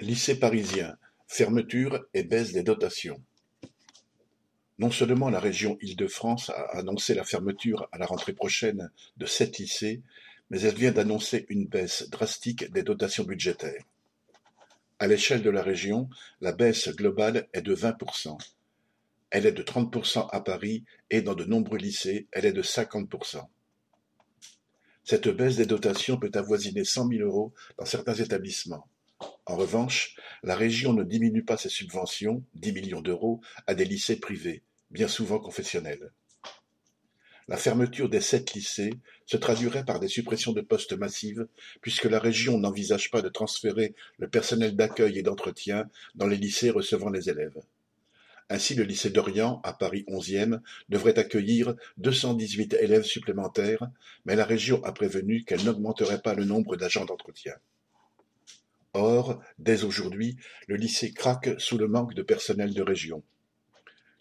Lycée parisien, fermeture et baisse des dotations. Non seulement la région Île-de-France a annoncé la fermeture à la rentrée prochaine de sept lycées, mais elle vient d'annoncer une baisse drastique des dotations budgétaires. À l'échelle de la région, la baisse globale est de 20%. Elle est de 30% à Paris et dans de nombreux lycées, elle est de 50%. Cette baisse des dotations peut avoisiner 100 000 euros dans certains établissements. En revanche, la région ne diminue pas ses subventions, 10 millions d'euros, à des lycées privés, bien souvent confessionnels. La fermeture des sept lycées se traduirait par des suppressions de postes massives, puisque la région n'envisage pas de transférer le personnel d'accueil et d'entretien dans les lycées recevant les élèves. Ainsi, le lycée d'Orient, à Paris 11e, devrait accueillir 218 élèves supplémentaires, mais la région a prévenu qu'elle n'augmenterait pas le nombre d'agents d'entretien. Or, dès aujourd'hui, le lycée craque sous le manque de personnel de région.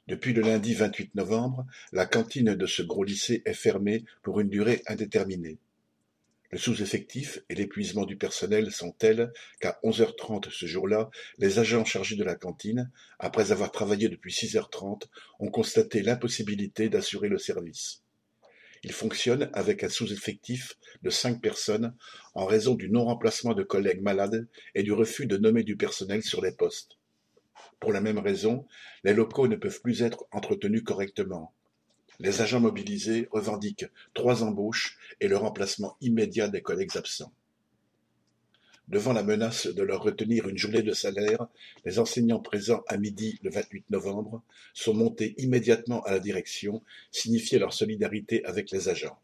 Depuis le lundi 28 novembre, la cantine de ce gros lycée est fermée pour une durée indéterminée. Le sous-effectif et l'épuisement du personnel sont tels qu'à 11h30 ce jour-là, les agents chargés de la cantine, après avoir travaillé depuis 6h30, ont constaté l'impossibilité d'assurer le service. Il fonctionne avec un sous-effectif de cinq personnes en raison du non-remplacement de collègues malades et du refus de nommer du personnel sur les postes. Pour la même raison, les locaux ne peuvent plus être entretenus correctement. Les agents mobilisés revendiquent trois embauches et le remplacement immédiat des collègues absents. Devant la menace de leur retenir une journée de salaire, les enseignants présents à midi le 28 novembre sont montés immédiatement à la direction, signifier leur solidarité avec les agents.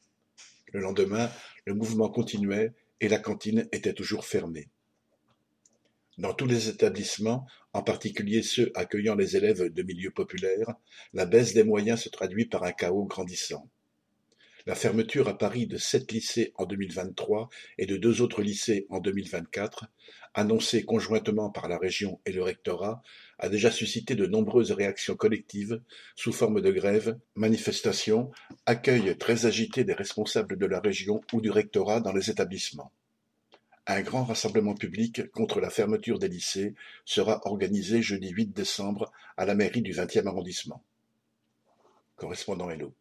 Le lendemain, le mouvement continuait et la cantine était toujours fermée. Dans tous les établissements, en particulier ceux accueillant les élèves de milieux populaires, la baisse des moyens se traduit par un chaos grandissant. La fermeture à Paris de sept lycées en 2023 et de deux autres lycées en 2024, annoncée conjointement par la région et le rectorat, a déjà suscité de nombreuses réactions collectives sous forme de grèves, manifestations, accueil très agité des responsables de la région ou du rectorat dans les établissements. Un grand rassemblement public contre la fermeture des lycées sera organisé jeudi 8 décembre à la mairie du 20e arrondissement. Correspondant Hello.